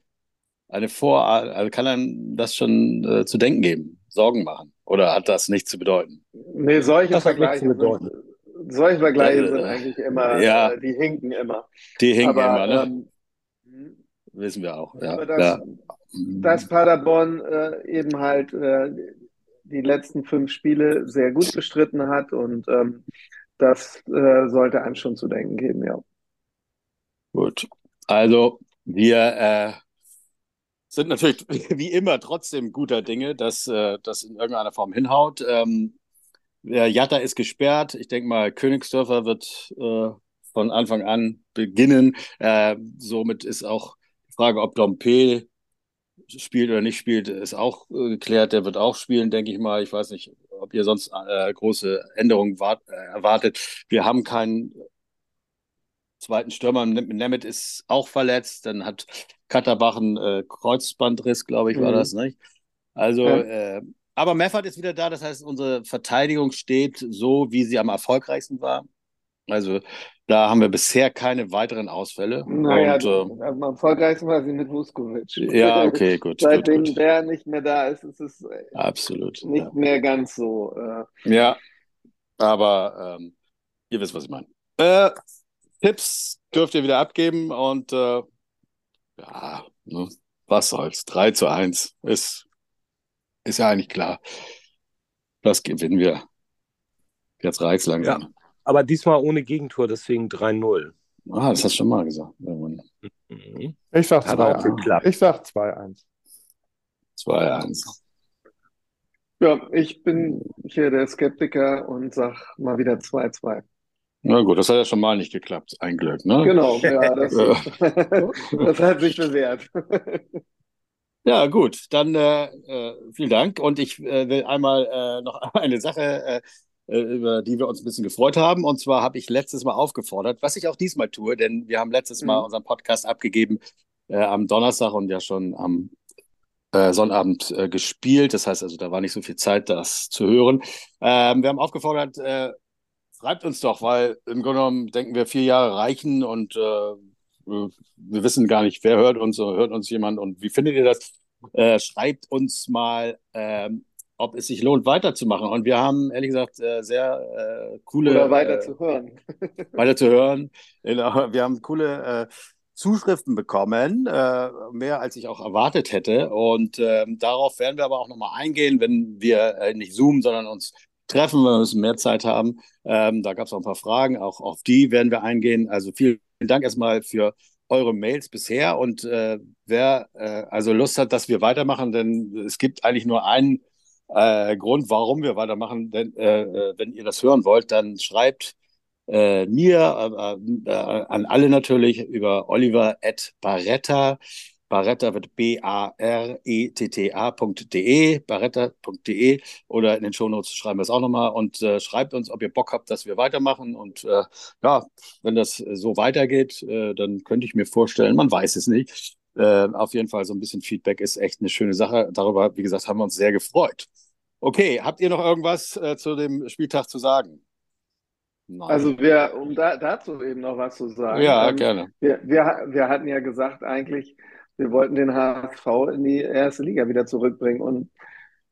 S1: eine Vor-, also kann dann das schon äh, zu denken geben, Sorgen machen? Oder hat das nichts zu bedeuten?
S3: Nee, solche Vergleiche bedeuten solche Vergleiche sind eigentlich immer, ja, äh, die hinken immer.
S1: Die hinken aber, immer, ne? Ähm, Wissen wir auch, ja.
S3: Dass, ja. dass Paderborn äh, eben halt äh, die letzten fünf Spiele sehr gut bestritten hat und ähm, das äh, sollte einem schon zu denken geben, ja.
S1: Gut. Also wir äh, sind natürlich wie immer trotzdem guter Dinge, dass äh, das in irgendeiner Form hinhaut. Ähm, der Jatta ist gesperrt. Ich denke mal, Königsdörfer wird äh, von Anfang an beginnen. Äh, somit ist auch die Frage, ob Dompe spielt oder nicht spielt, ist auch äh, geklärt. Der wird auch spielen, denke ich mal. Ich weiß nicht, ob ihr sonst äh, große Änderungen wart, äh, erwartet. Wir haben keinen zweiten Stürmer. Nemeth ist auch verletzt. Dann hat Katterbach einen äh, Kreuzbandriss, glaube ich, war mhm. das, nicht? Also ja. Aber Meffert ist wieder da, das heißt, unsere Verteidigung steht so, wie sie am erfolgreichsten war. Also da haben wir bisher keine weiteren Ausfälle.
S3: Naja, und, äh, am erfolgreichsten war sie mit Vuskovic.
S1: Ja, okay, gut.
S3: Seitdem
S1: gut, gut.
S3: der nicht mehr da ist, ist es
S1: äh, Absolut,
S3: nicht ja. mehr ganz so. Äh,
S1: ja, aber ähm, ihr wisst, was ich meine. Äh, Tipps dürft ihr wieder abgeben und äh, ja, ne, was soll's. 3 zu 1 ist ist ja eigentlich klar. Das gewinnen wir. Jetzt reicht's langsam. Ja,
S2: aber diesmal ohne Gegentor, deswegen 3-0.
S1: Ah, das hast du schon mal gesagt.
S4: Mhm. Ich sag 2-1. Ich sag 2-1.
S1: 2-1.
S3: Ja, ich bin hier der Skeptiker und sag mal wieder 2-2.
S1: Na gut, das hat ja schon mal nicht geklappt. Ein Glück, ne?
S3: Genau, ja, das, das hat sich bewährt.
S1: Ja, gut, dann äh, äh, vielen Dank. Und ich äh, will einmal äh, noch eine Sache, äh, äh, über die wir uns ein bisschen gefreut haben. Und zwar habe ich letztes Mal aufgefordert, was ich auch diesmal tue, denn wir haben letztes Mal mhm. unseren Podcast abgegeben am Donnerstag und ja schon am Sonnabend gespielt. Das heißt also, da war nicht so viel Zeit, das zu hören. Ähm, wir haben aufgefordert, schreibt uns doch, weil im Grunde genommen denken wir, vier Jahre reichen und wir wissen gar nicht, wer hört uns, hört uns jemand und wie findet ihr das? Äh, schreibt uns mal, ähm, ob es sich lohnt, weiterzumachen. Und wir haben, ehrlich gesagt, äh, sehr äh, coole.
S3: Oder weiter zu hören.
S1: weiter zu hören. Genau. Wir haben coole Zuschriften bekommen, äh, mehr als ich auch erwartet hätte. Und äh, darauf werden wir aber auch nochmal eingehen, wenn wir äh, nicht zoomen, sondern uns treffen, wir müssen mehr Zeit haben. Ähm, da gab es auch ein paar Fragen, auch auf die werden wir eingehen. Also vielen Dank erstmal für eure Mails bisher und äh, wer äh, also Lust hat, dass wir weitermachen, denn es gibt eigentlich nur einen äh, Grund, warum wir weitermachen. Denn äh, äh, wenn ihr das hören wollt, dann schreibt äh, mir, an alle natürlich über Oliver at Barretta. Barretta wird B-A-R-E-T-T-A.de, barretta.de oder in den Shownotes schreiben wir es auch nochmal und äh, schreibt uns, ob ihr Bock habt, dass wir weitermachen. Und äh, ja, wenn das so weitergeht, äh, dann könnte ich mir vorstellen, man weiß es nicht. Äh, auf jeden Fall so ein bisschen Feedback ist echt eine schöne Sache. Darüber, wie gesagt, haben wir uns sehr gefreut. Okay, habt ihr noch irgendwas äh, zu dem Spieltag zu sagen?
S3: Nein. Also wir, um da, dazu eben noch was zu sagen.
S1: Ja, ähm, gerne.
S3: Wir, wir, wir hatten ja gesagt eigentlich, wir wollten den HSV in die erste Liga wieder zurückbringen und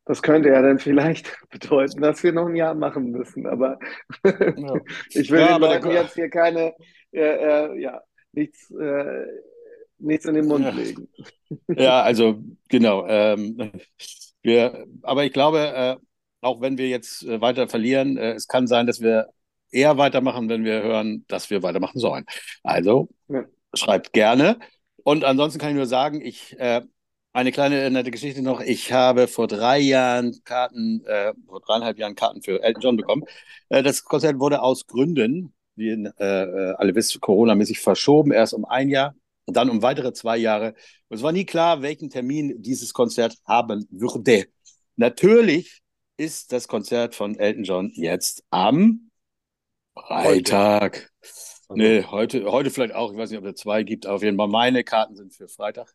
S3: das könnte ja dann vielleicht bedeuten, dass wir noch ein Jahr machen müssen. Aber ja. ich will ja, den Leuten jetzt hier keine, äh, äh, ja, nichts, äh, nichts in den Mund
S1: ja.
S3: legen.
S1: Ja, also genau. Ähm, wir, aber ich glaube, äh, auch wenn wir jetzt äh, weiter verlieren, äh, es kann sein, dass wir eher weitermachen, wenn wir hören, dass wir weitermachen sollen. Also ja. schreibt gerne. Und ansonsten kann ich nur sagen, ich äh, eine kleine nette Geschichte noch. Ich habe vor drei Jahren Karten, äh, vor dreieinhalb Jahren Karten für Elton John bekommen. Äh, das Konzert wurde aus Gründen, wie äh, äh, alle wissen, Corona-mäßig verschoben, erst um ein Jahr und dann um weitere zwei Jahre. Und es war nie klar, welchen Termin dieses Konzert haben würde. Natürlich ist das Konzert von Elton John jetzt am Freitag. Also, nee, heute, heute vielleicht auch. Ich weiß nicht, ob es zwei gibt. Aber auf jeden Fall meine Karten sind für Freitag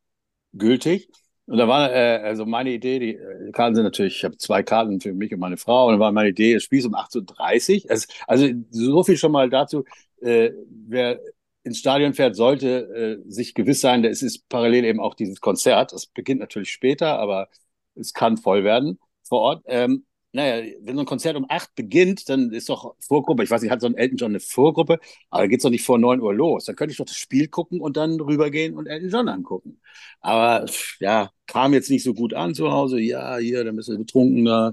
S1: gültig. Und da war äh, also meine Idee, die, äh, Karten sind natürlich, ich habe zwei Karten für mich und meine Frau. Und da war meine Idee, das Spiel ist um 8.30 Uhr. Also, also so viel schon mal dazu. Äh, wer ins Stadion fährt, sollte äh, sich gewiss sein, es ist parallel eben auch dieses Konzert. Das beginnt natürlich später, aber es kann voll werden vor Ort. Ähm, naja, wenn so ein Konzert um acht beginnt, dann ist doch Vorgruppe, ich weiß nicht, hat so ein Elton John eine Vorgruppe, aber geht es doch nicht vor neun Uhr los. Dann könnte ich doch das Spiel gucken und dann rübergehen und Elton John angucken. Aber ja, kam jetzt nicht so gut an zu Hause. Ja, hier, dann bist du betrunken da,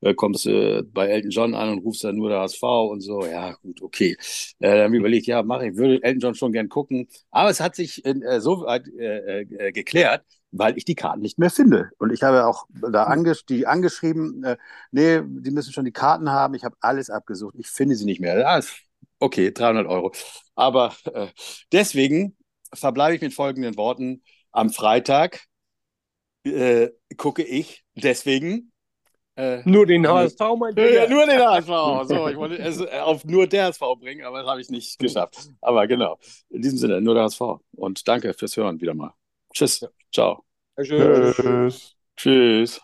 S1: äh, kommst du äh, bei Elton John an und rufst dann nur der HSV und so. Ja, gut, okay. Äh, dann habe ich überlegt, ja, mache ich, würde Elton John schon gern gucken. Aber es hat sich äh, so weit äh, äh, geklärt, weil ich die Karten nicht mehr finde. Und ich habe auch da hm. anges die angeschrieben, äh, nee, die müssen schon die Karten haben. Ich habe alles abgesucht. Ich finde sie nicht mehr. Ja, okay, 300 Euro. Aber äh, deswegen verbleibe ich mit folgenden Worten. Am Freitag äh, gucke ich deswegen
S2: äh, nur den HSV, mein
S1: Ja, nur den HSV. So, ich wollte es auf nur der HSV bringen, aber das habe ich nicht geschafft. Aber genau, in diesem Sinne, nur der HSV. Und danke fürs Hören wieder mal. Tschüss. Ciao.
S4: Tschüss.
S1: Tschüss.